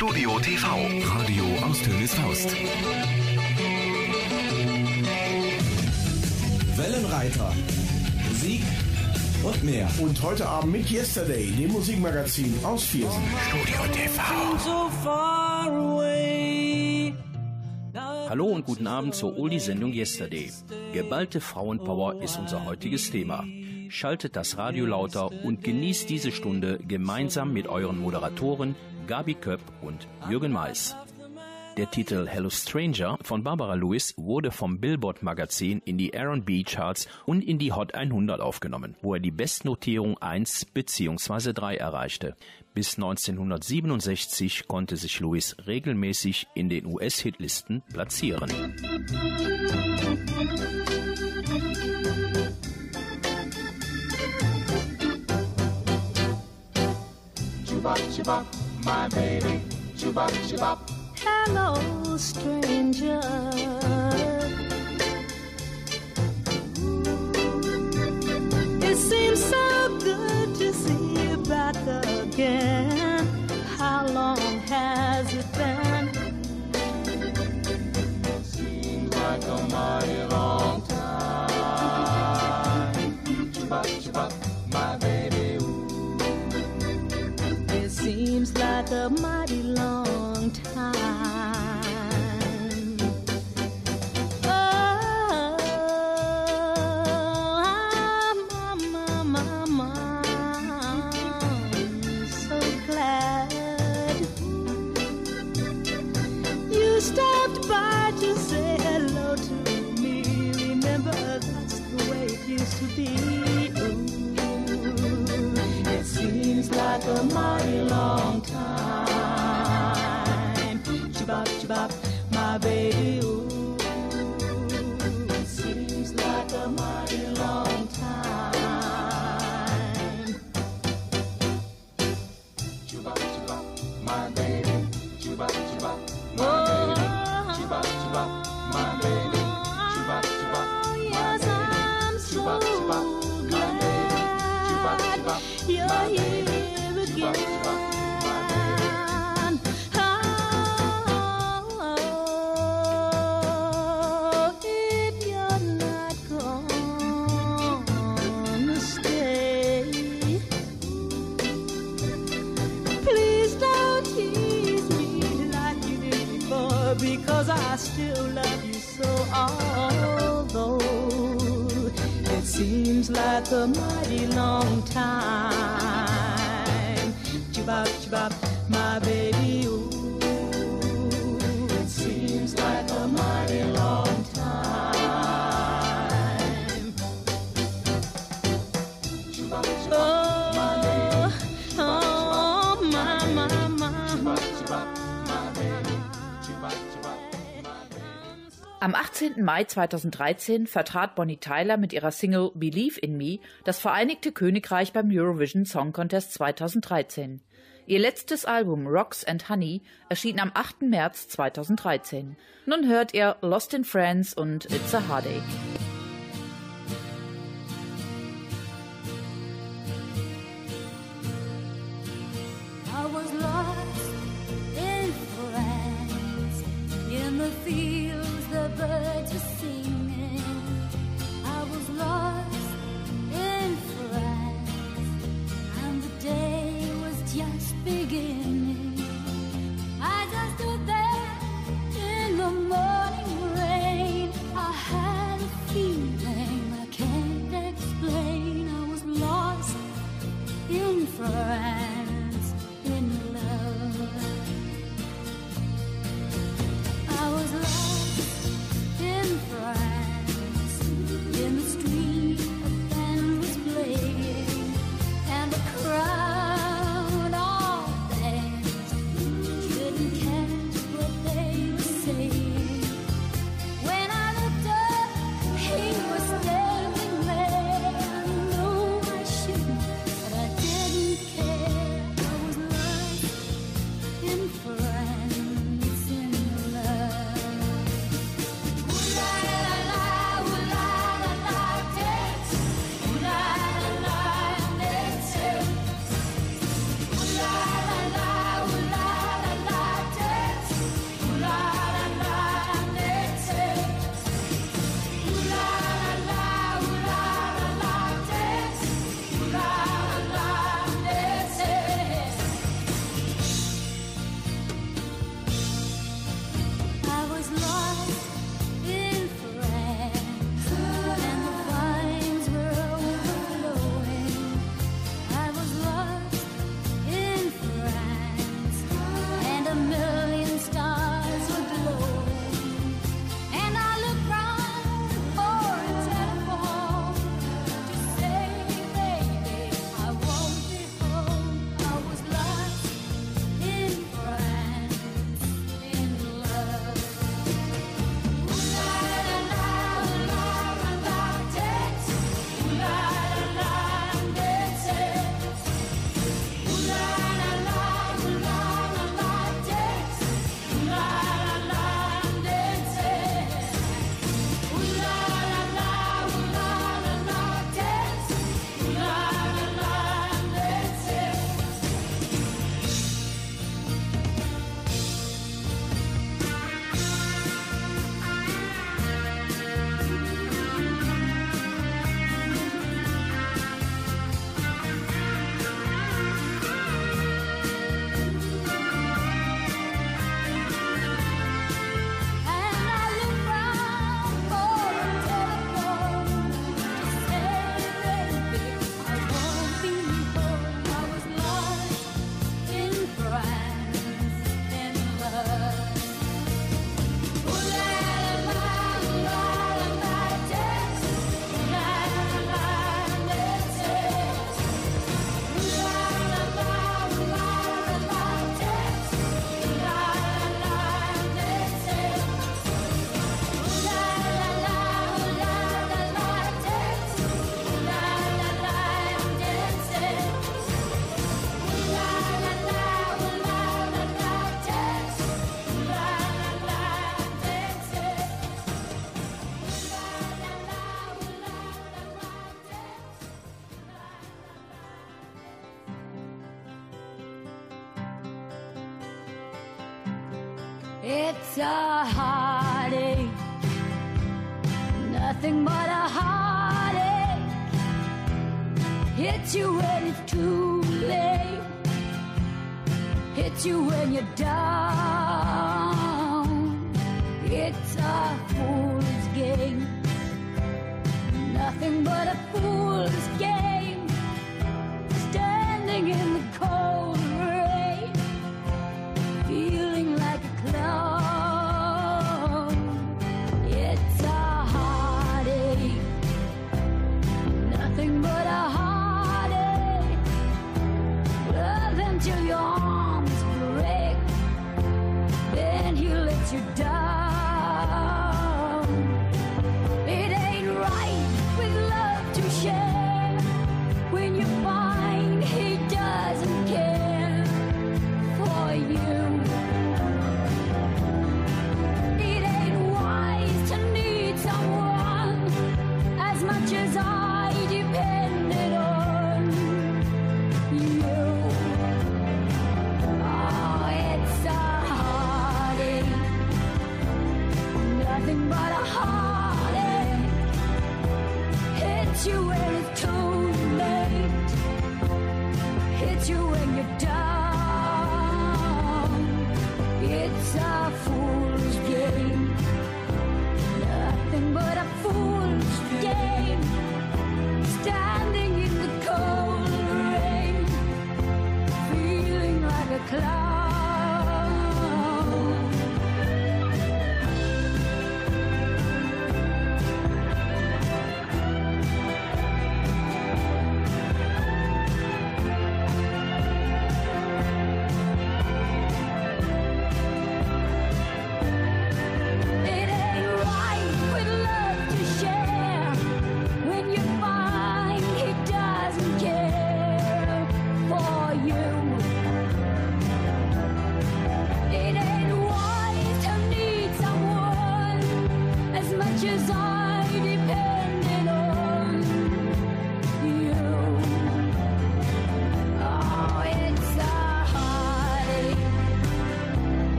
Studio TV. Radio aus Tönes Faust. Wellenreiter. Musik und mehr. Und heute Abend mit Yesterday, dem Musikmagazin aus Viersen. Studio TV. Hallo und guten Abend zur Oldie-Sendung Yesterday. Geballte Frauenpower ist unser heutiges Thema. Schaltet das Radio lauter und genießt diese Stunde gemeinsam mit euren Moderatoren Gabi Köpp und Jürgen Mais. Der Titel Hello Stranger von Barbara Lewis wurde vom Billboard Magazin in die R&B Charts und in die Hot 100 aufgenommen, wo er die Bestnotierung 1 bzw. 3 erreichte. Bis 1967 konnte sich Lewis regelmäßig in den US-Hitlisten platzieren. Chubop, chubop, my baby. Chubop, chubop. Hello, stranger. It seems so good to see you back again. How long has it been? Seems like a mighty long time. Chubop, chubop, seems like a mighty long time. Oh, I'm, I'm, I'm, I'm so glad you stopped like a mighty long time. Chibop, chibop, my baby. Mai 2013 vertrat Bonnie Tyler mit ihrer Single Believe in Me das Vereinigte Königreich beim Eurovision Song Contest 2013. Ihr letztes Album Rocks and Honey erschien am 8. März 2013. Nun hört ihr Lost in France und It's a Heartache.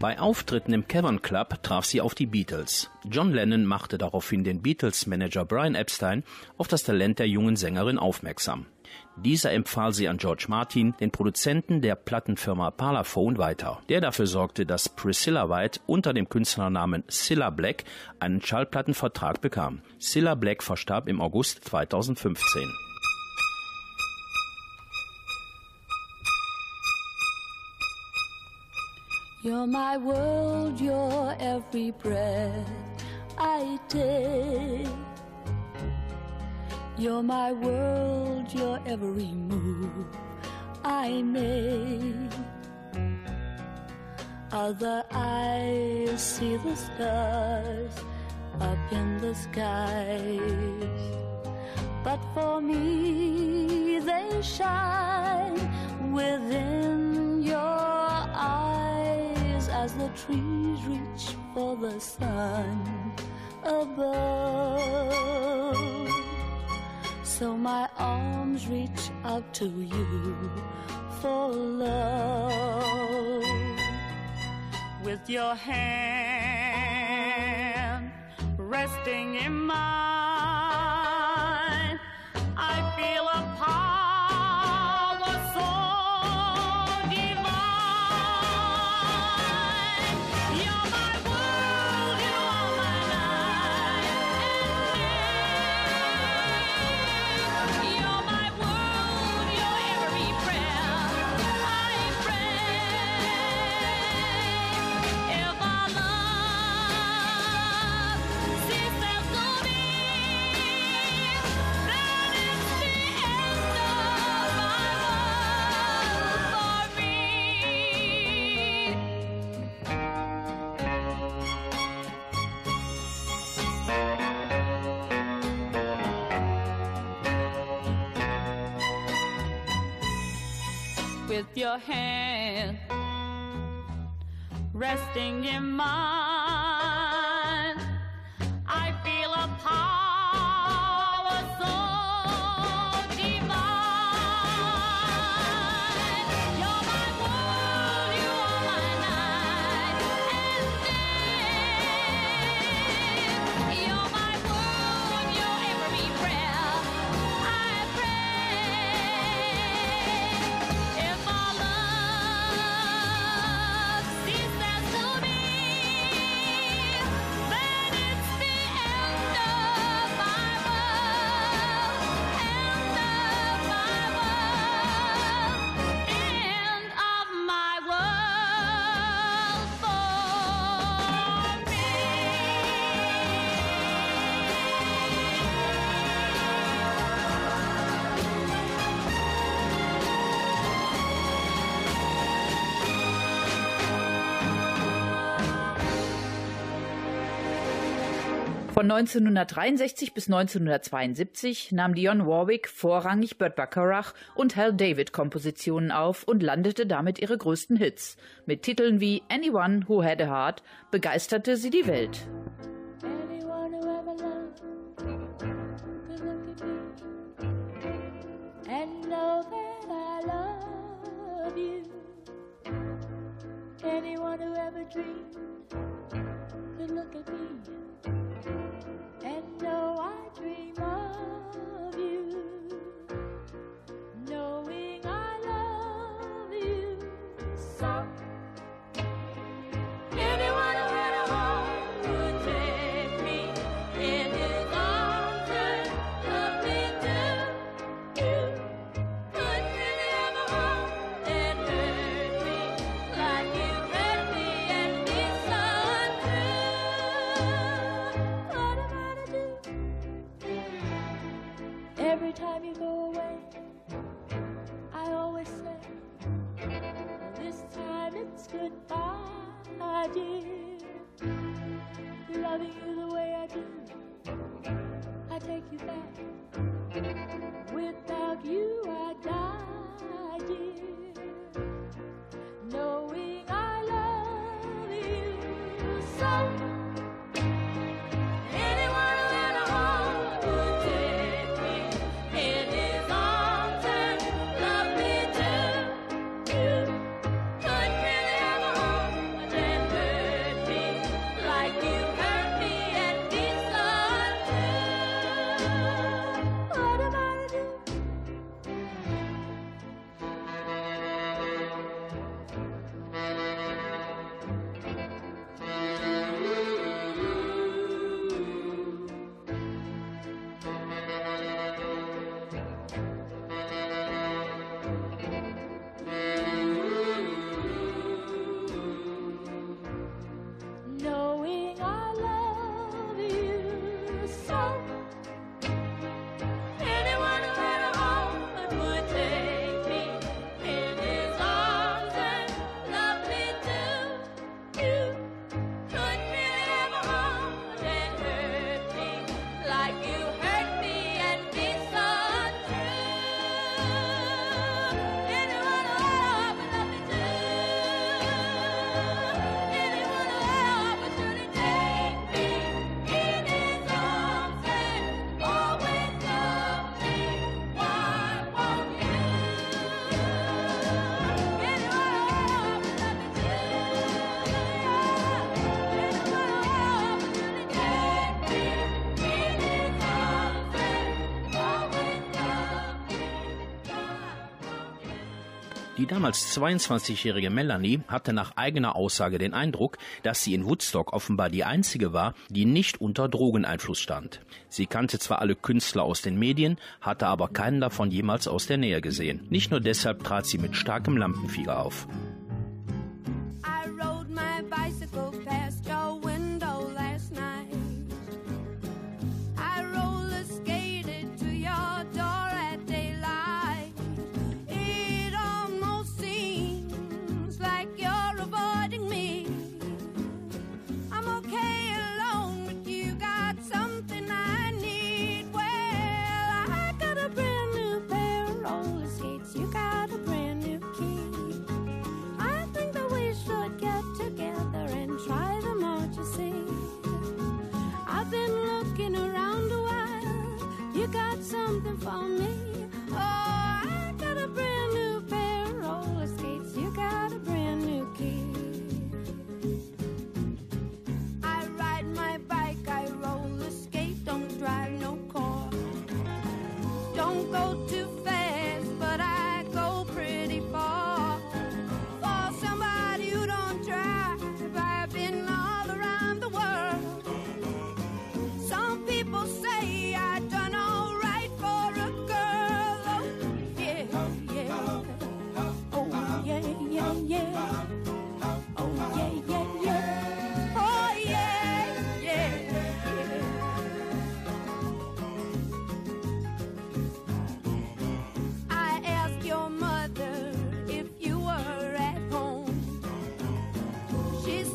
Bei Auftritten im Cavern Club traf sie auf die Beatles. John Lennon machte daraufhin den Beatles-Manager Brian Epstein auf das Talent der jungen Sängerin aufmerksam. Dieser empfahl sie an George Martin, den Produzenten der Plattenfirma Parlophone, weiter, der dafür sorgte, dass Priscilla White unter dem Künstlernamen Cilla Black einen Schallplattenvertrag bekam. Cilla Black verstarb im August 2015. You're my world, you're every breath I take. You're my world, your every move I make. Other eyes see the stars up in the skies. But for me, they shine within your eyes as the trees reach for the sun above. So my arms reach out to you for love. With your hand resting in mine, I feel with your hand resting in mine. Von 1963 bis 1972 nahm Dionne Warwick vorrangig Burt Bacharach und Hal David Kompositionen auf und landete damit ihre größten Hits. Mit Titeln wie Anyone Who Had a Heart begeisterte sie die Welt. Anyone who ever dreamed could look at me so I dream of. Die damals 22-jährige Melanie hatte nach eigener Aussage den Eindruck, dass sie in Woodstock offenbar die einzige war, die nicht unter Drogeneinfluss stand. Sie kannte zwar alle Künstler aus den Medien, hatte aber keinen davon jemals aus der Nähe gesehen. Nicht nur deshalb trat sie mit starkem Lampenfieger auf.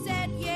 said yes.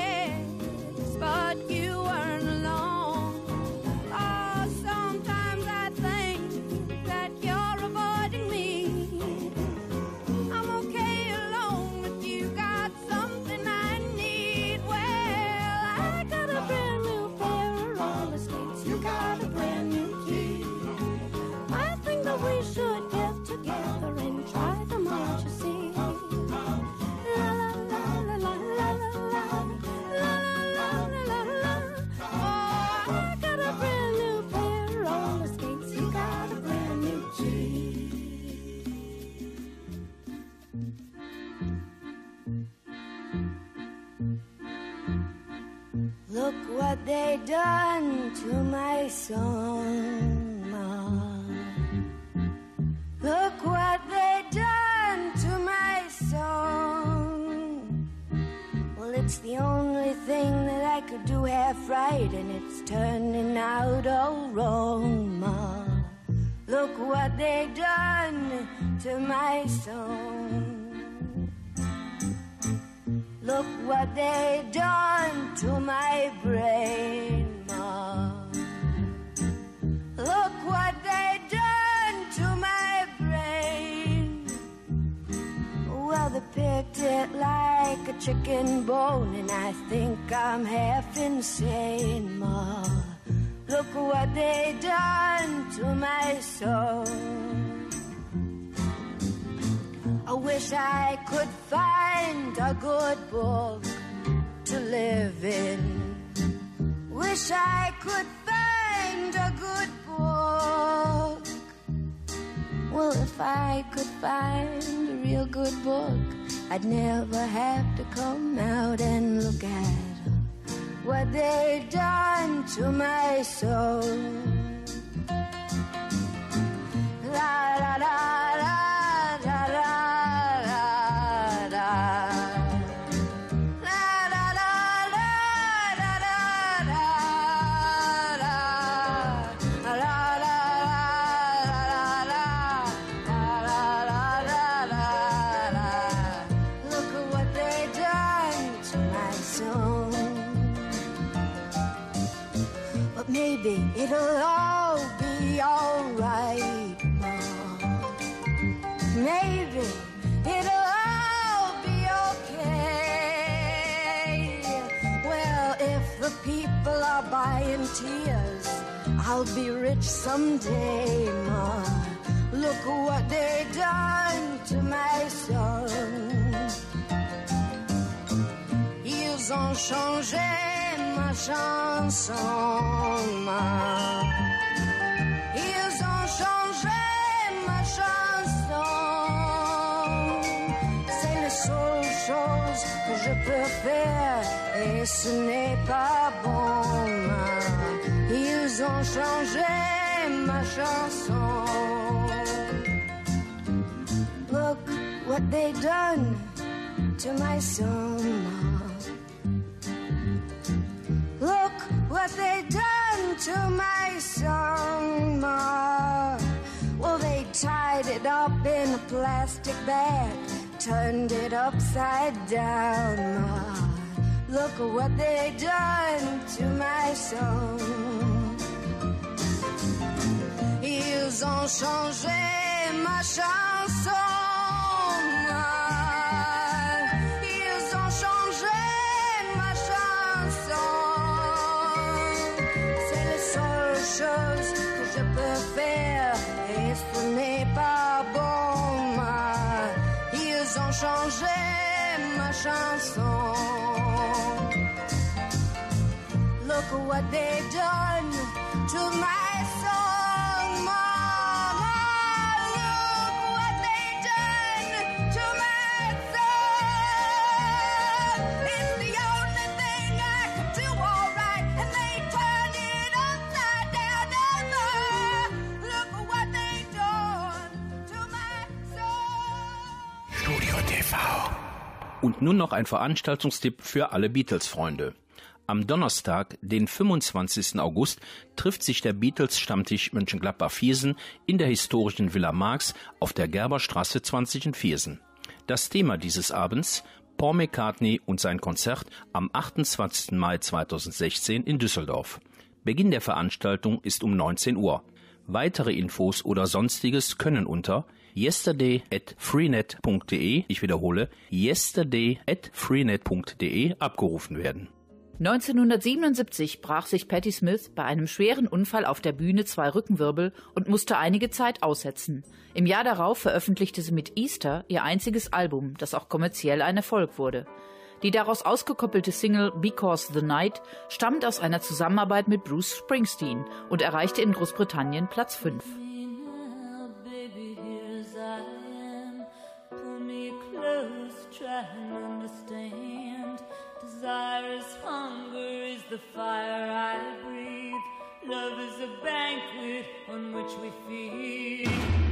Book to live in. Wish I could find a good book. Well, if I could find a real good book, I'd never have to come out and look at what they've done to my soul. La tears, I'll be rich someday, Ma. Look what they done to my son. Ils ont changé ma chanson. Ils ont changé ma chanson. C'est la seule chose que je peux faire et ce n'est pas bon. Ils ont changé ma chanson. Look what they done to my ma. Look what they done to my Ma. Well, they tied it up in a plastic bag, turned it upside down, Ma. Look what they done to my song. Ils ont changé ma chanson. Ils ont changé ma chanson. C'est la seule chose que je peux faire et ce n'est pas bon. Ils ont changé ma chanson. Look at what they done to my Und nun noch ein Veranstaltungstipp für alle Beatles-Freunde. Am Donnerstag, den 25. August, trifft sich der Beatles-Stammtisch Mönchengladbach-Viersen in der historischen Villa Marx auf der Gerberstraße 20 in Viersen. Das Thema dieses Abends Paul McCartney und sein Konzert am 28. Mai 2016 in Düsseldorf. Beginn der Veranstaltung ist um 19 Uhr. Weitere Infos oder sonstiges können unter yesterday at freenet.de, ich wiederhole, yesterday at freenet.de abgerufen werden. 1977 brach sich Patti Smith bei einem schweren Unfall auf der Bühne zwei Rückenwirbel und musste einige Zeit aussetzen. Im Jahr darauf veröffentlichte sie mit Easter ihr einziges Album, das auch kommerziell ein Erfolg wurde. Die daraus ausgekoppelte Single Because the Night stammt aus einer Zusammenarbeit mit Bruce Springsteen und erreichte in Großbritannien Platz 5. The fire I breathe. Love is a banquet on which we feed.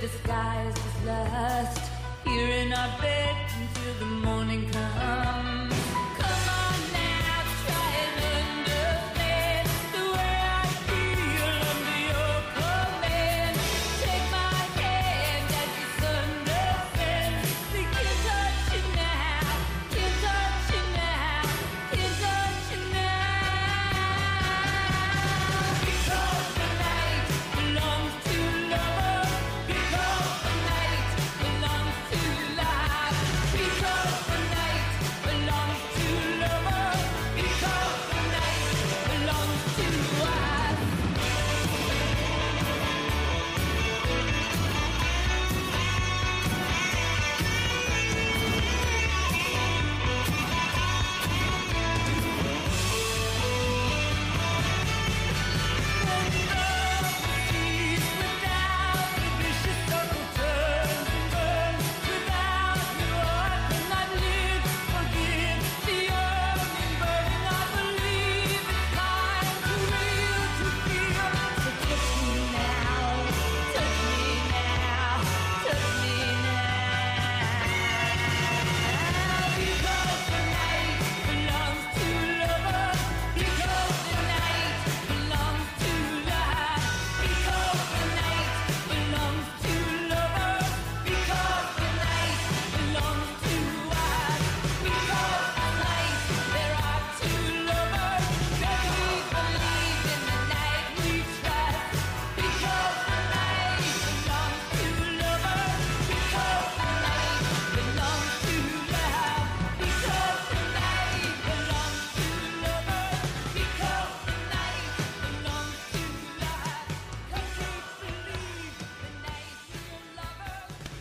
Disguised as lust. Here in our bed until the morning comes.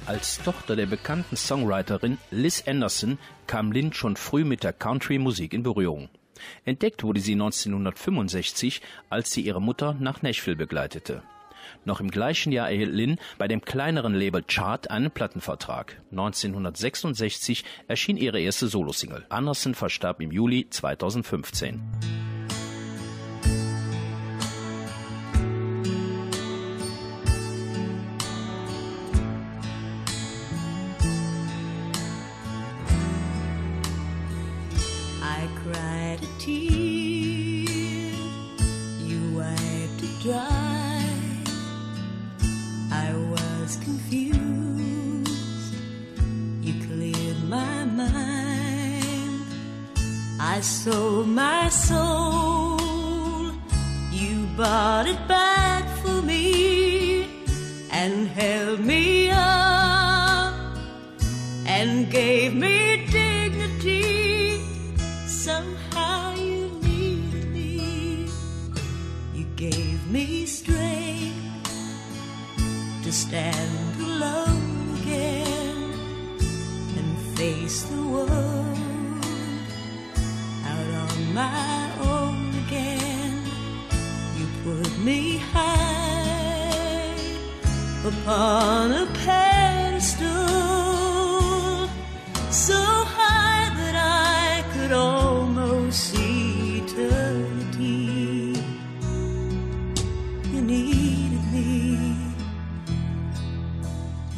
Als Tochter der bekannten Songwriterin Liz Anderson kam Lynn schon früh mit der Country-Musik in Berührung. Entdeckt wurde sie 1965, als sie ihre Mutter nach Nashville begleitete. Noch im gleichen Jahr erhielt Lynn bei dem kleineren Label Chart einen Plattenvertrag. 1966 erschien ihre erste Solosingle. Anderson verstarb im Juli 2015.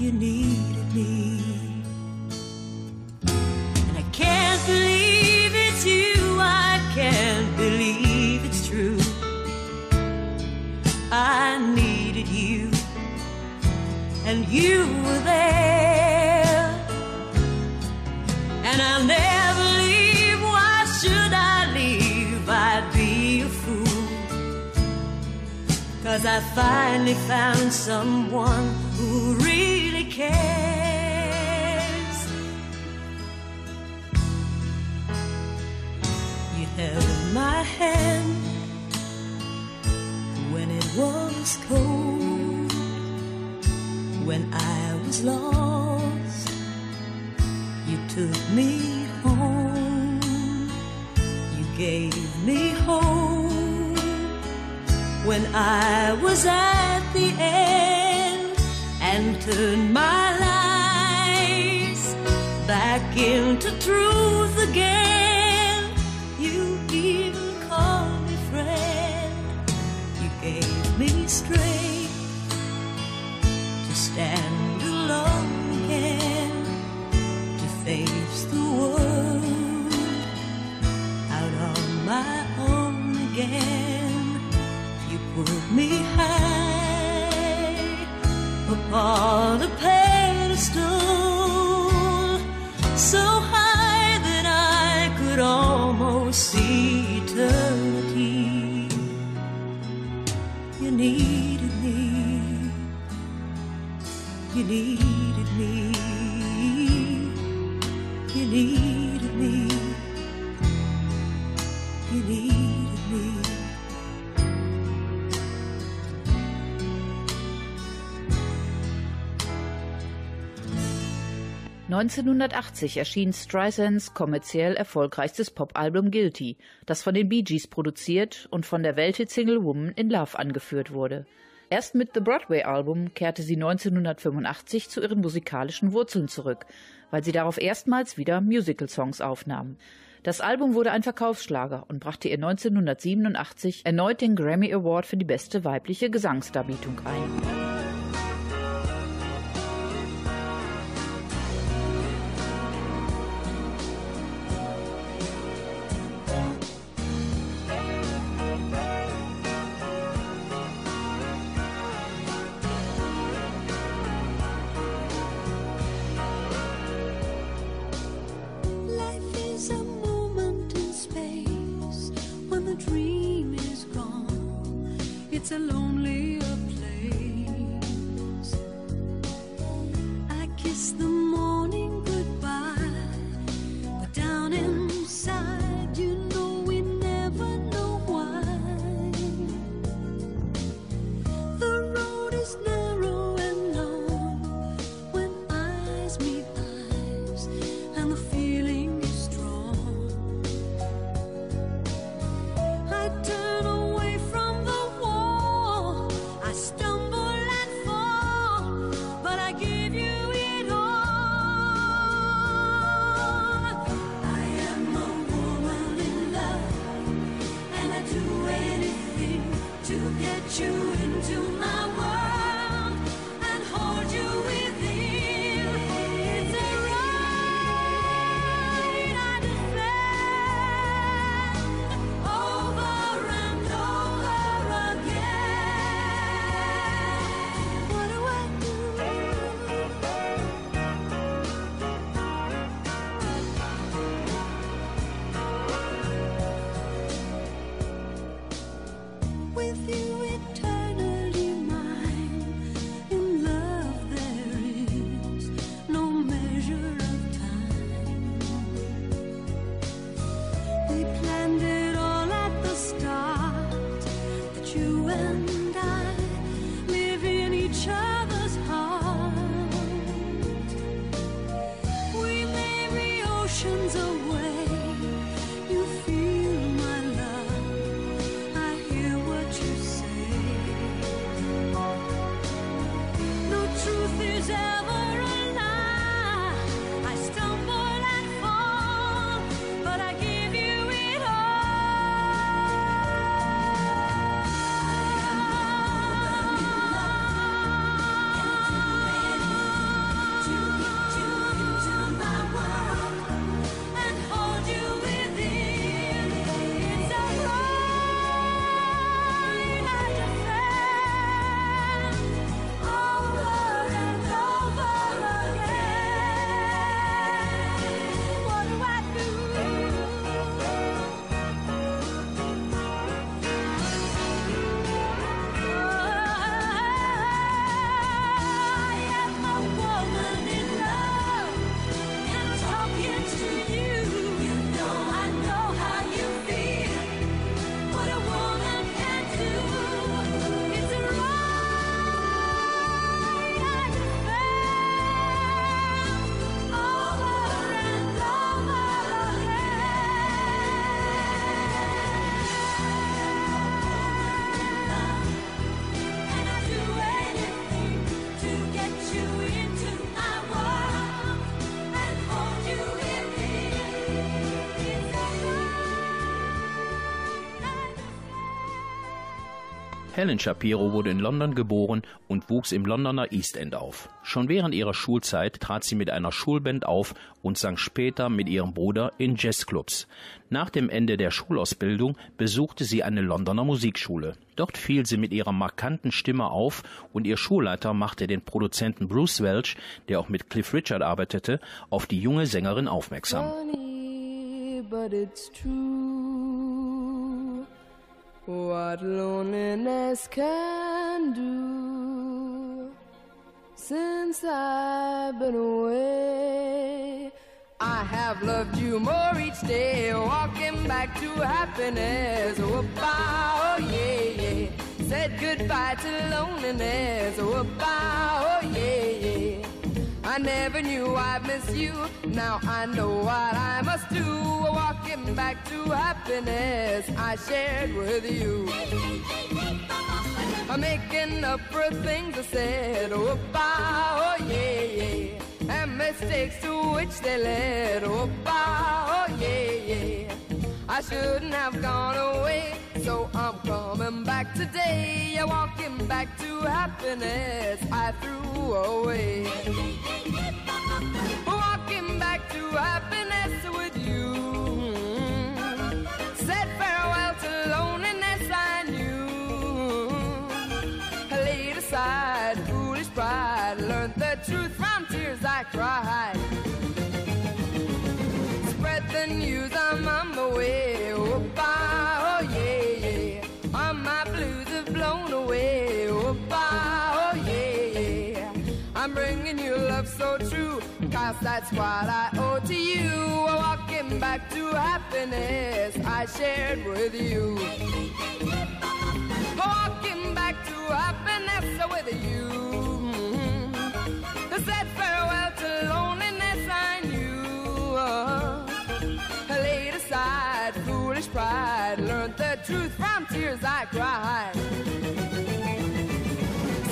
you needed me. And I can't believe it's you, I can't believe it's true. I needed you, and you were there. And I'll never leave, why should I leave? I'd be a fool. Cause I finally found someone who cares. You held my hand when it was cold, when I was lost. You took me home, you gave me hope when I was at the end and turned my lies back into truth again. You even called me friend. You gave me strength to stand alone again, to face the world out on my own again. You put me high upon a pedestal, so high that I could almost see eternity. You needed me. You needed me. You needed me. You needed me. 1980 erschien Streisands kommerziell erfolgreichstes Popalbum Guilty, das von den Bee Gees produziert und von der Welthit-Single Woman in Love angeführt wurde. Erst mit The Broadway-Album kehrte sie 1985 zu ihren musikalischen Wurzeln zurück, weil sie darauf erstmals wieder Musical-Songs aufnahm. Das Album wurde ein Verkaufsschlager und brachte ihr 1987 erneut den Grammy Award für die beste weibliche Gesangsdarbietung ein. Helen Shapiro wurde in London geboren und wuchs im Londoner East End auf. Schon während ihrer Schulzeit trat sie mit einer Schulband auf und sang später mit ihrem Bruder in Jazzclubs. Nach dem Ende der Schulausbildung besuchte sie eine Londoner Musikschule. Dort fiel sie mit ihrer markanten Stimme auf und ihr Schulleiter machte den Produzenten Bruce Welch, der auch mit Cliff Richard arbeitete, auf die junge Sängerin aufmerksam. Funny. What loneliness can do since I've been away. I have loved you more each day, walking back to happiness. Whoop-ah, oh yeah, yeah. Said goodbye to loneliness. Whoop-ah, oh yeah, yeah. I never knew I'd miss you. Now I know what I must do. Walking back to happiness I shared with you. I'm making up for things I said. Oh, bah, oh yeah, yeah. And mistakes to which they led. Oh, bah, oh yeah, yeah. I shouldn't have gone away, so I'm coming back today. Yeah, walking back to happiness I threw away. Walking back to happiness with you. Said farewell to loneliness I knew. Laid aside foolish pride, learned the truth from tears I cried. True, that's what I owe to you. Walking back to happiness I shared with you. Walking back to happiness with you. I said farewell to loneliness I knew. I laid aside foolish pride, learned the truth from tears I cried.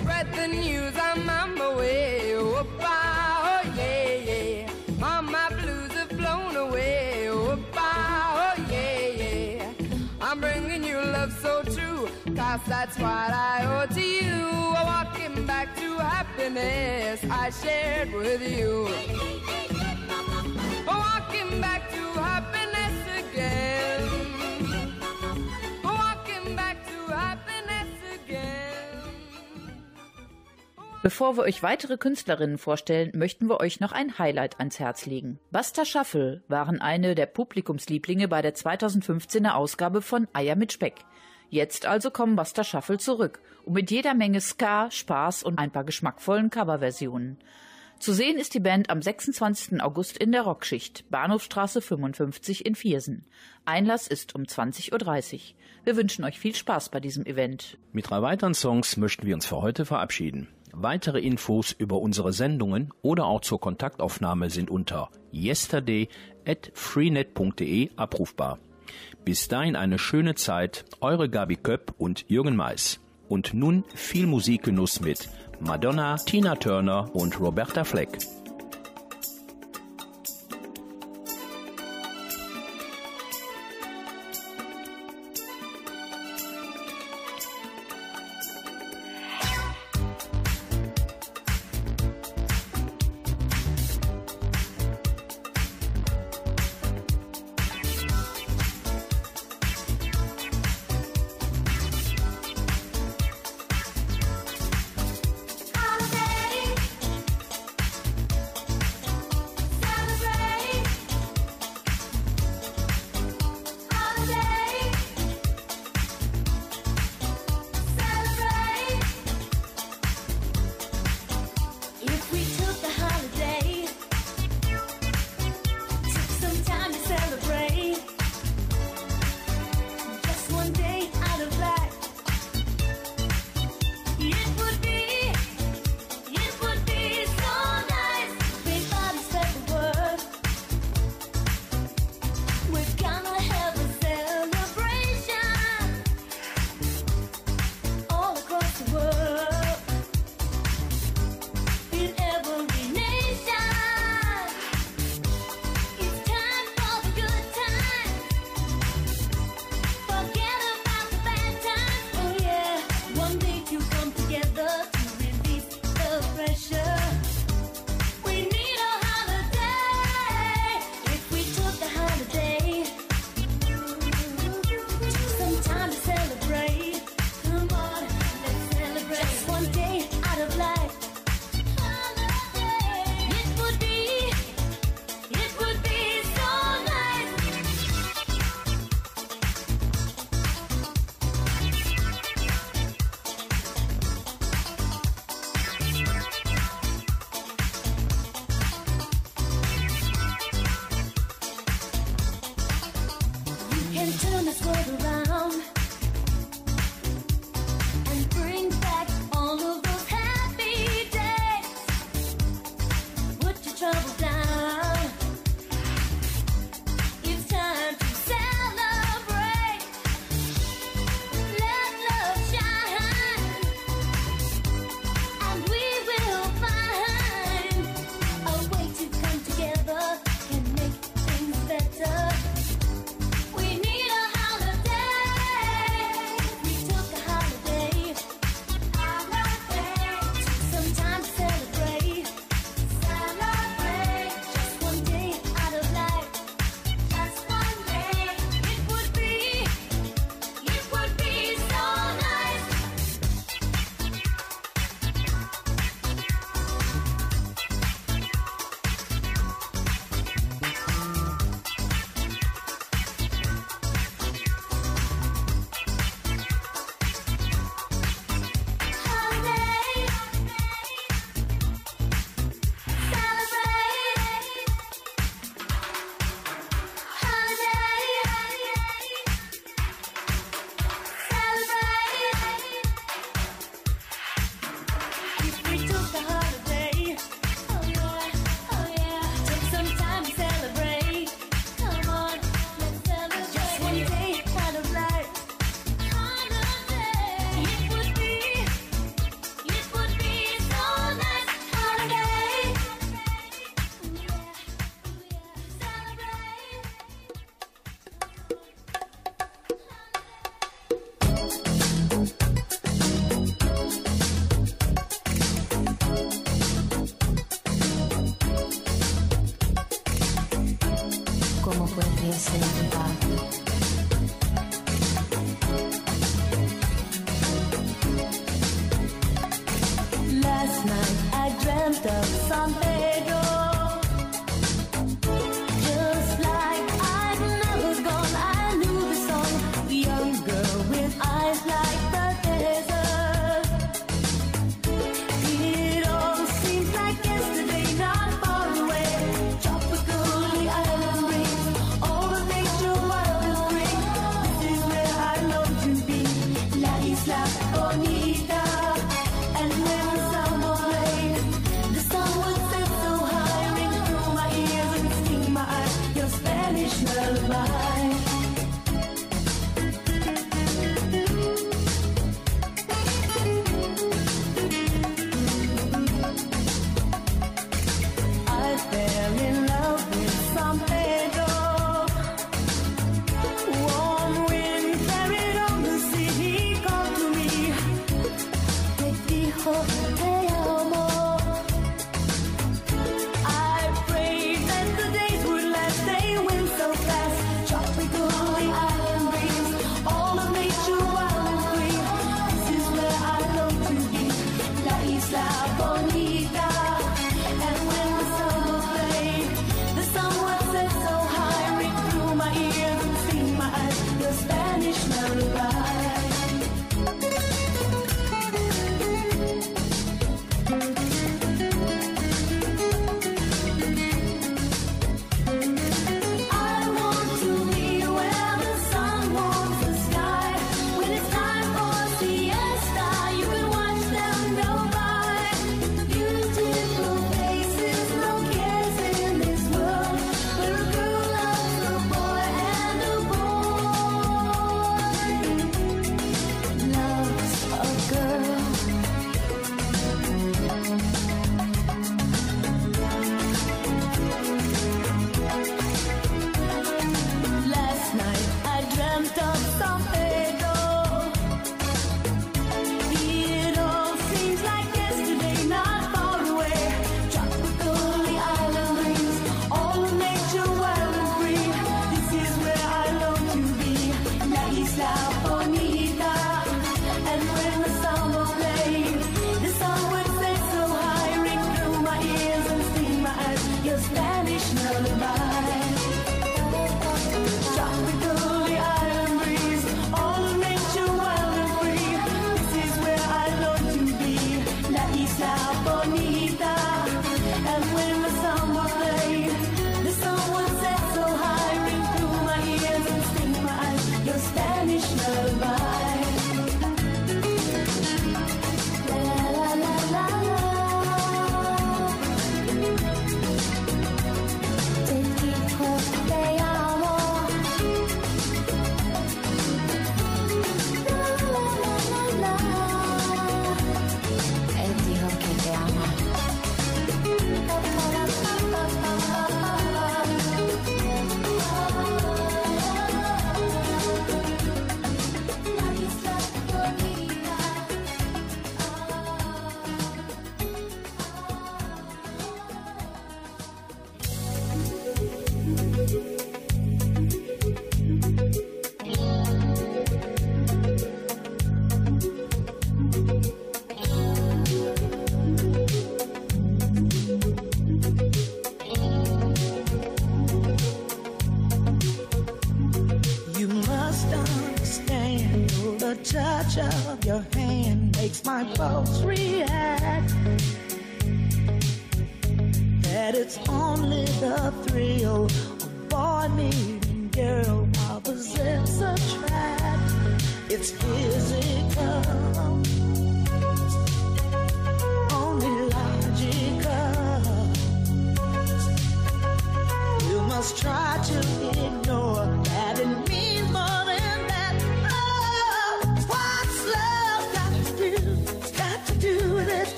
Spread the news, I'm on my way. Cause that's what I owe to you. Walking back to happiness I shared with you. Walking back to happiness again. Bevor wir euch weitere Künstlerinnen vorstellen, möchten wir euch noch ein Highlight ans Herz legen. Basta Shuffle waren eine der Publikumslieblinge bei der 2015er Ausgabe von Eier mit Speck. Jetzt also kommen Basta Shuffle zurück und mit jeder Menge Ska, Spaß und ein paar geschmackvollen Coverversionen. Zu sehen ist die Band am 26. August in der Rockschicht, Bahnhofstraße 55 in Viersen. Einlass ist um 20.30 Uhr. Wir wünschen euch viel Spaß bei diesem Event. Mit drei weiteren Songs möchten wir uns für heute verabschieden. Weitere Infos über unsere Sendungen oder auch zur Kontaktaufnahme sind unter yesterday@freenet.de abrufbar. Bis dahin eine schöne Zeit, eure Gabi Köpp und Jürgen Mais. Und nun viel Musikgenuss mit Madonna, Tina Turner und Roberta Fleck.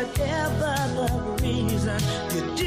Whatever the reason, you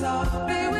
soft.